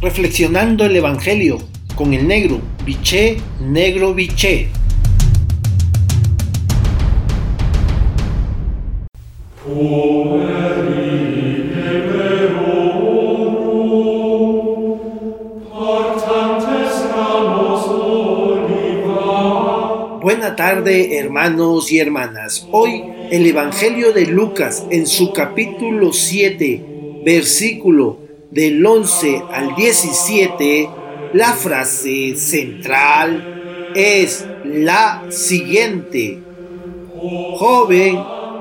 reflexionando el Evangelio con el negro, biché, negro, biché. Buena tarde hermanos y hermanas. Hoy el Evangelio de Lucas en su capítulo 7, versículo del 11 al 17, la frase central es la siguiente. Joven,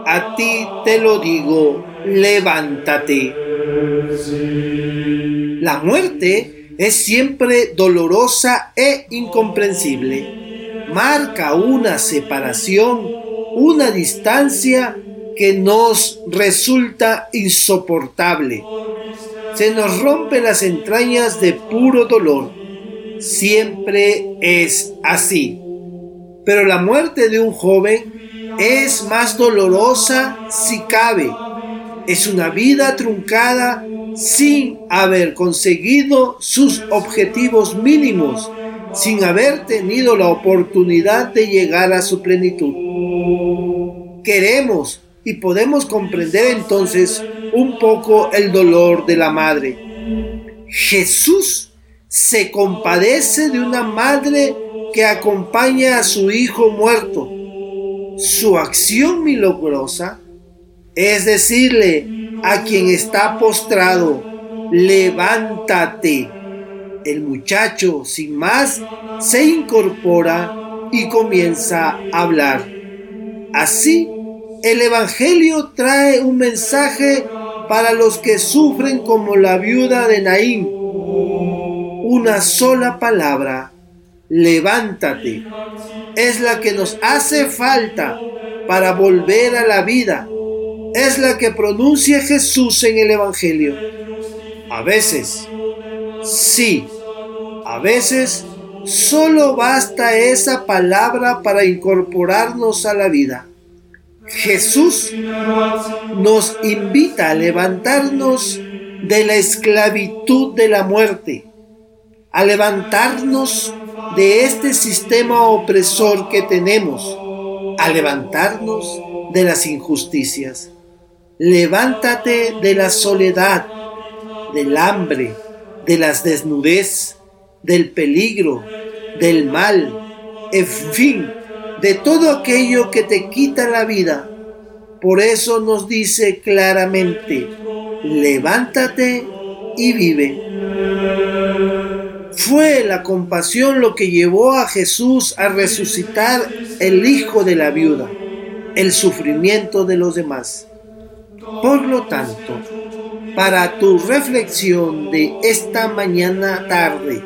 a ti te lo digo, levántate. La muerte es siempre dolorosa e incomprensible. Marca una separación, una distancia que nos resulta insoportable se nos rompe las entrañas de puro dolor. Siempre es así. Pero la muerte de un joven es más dolorosa si cabe. Es una vida truncada sin haber conseguido sus objetivos mínimos, sin haber tenido la oportunidad de llegar a su plenitud. Queremos y podemos comprender entonces un poco el dolor de la madre. Jesús se compadece de una madre que acompaña a su hijo muerto. Su acción milagrosa es decirle a quien está postrado, levántate. El muchacho, sin más, se incorpora y comienza a hablar. Así, el Evangelio trae un mensaje para los que sufren como la viuda de Naín. Una sola palabra, levántate, es la que nos hace falta para volver a la vida. Es la que pronuncia Jesús en el Evangelio. A veces, sí, a veces solo basta esa palabra para incorporarnos a la vida. Jesús nos invita a levantarnos de la esclavitud de la muerte, a levantarnos de este sistema opresor que tenemos, a levantarnos de las injusticias. Levántate de la soledad, del hambre, de las desnudez, del peligro, del mal, en fin, de todo aquello que te quita la vida. Por eso nos dice claramente, levántate y vive. Fue la compasión lo que llevó a Jesús a resucitar el hijo de la viuda, el sufrimiento de los demás. Por lo tanto, para tu reflexión de esta mañana tarde,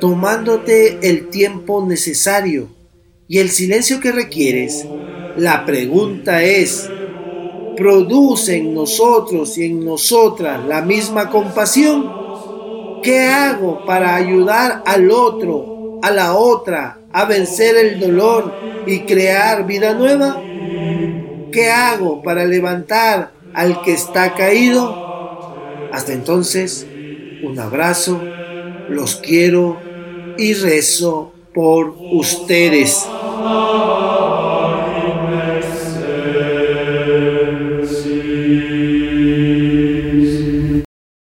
tomándote el tiempo necesario, y el silencio que requieres, la pregunta es, ¿produce en nosotros y en nosotras la misma compasión? ¿Qué hago para ayudar al otro, a la otra, a vencer el dolor y crear vida nueva? ¿Qué hago para levantar al que está caído? Hasta entonces, un abrazo, los quiero y rezo por ustedes.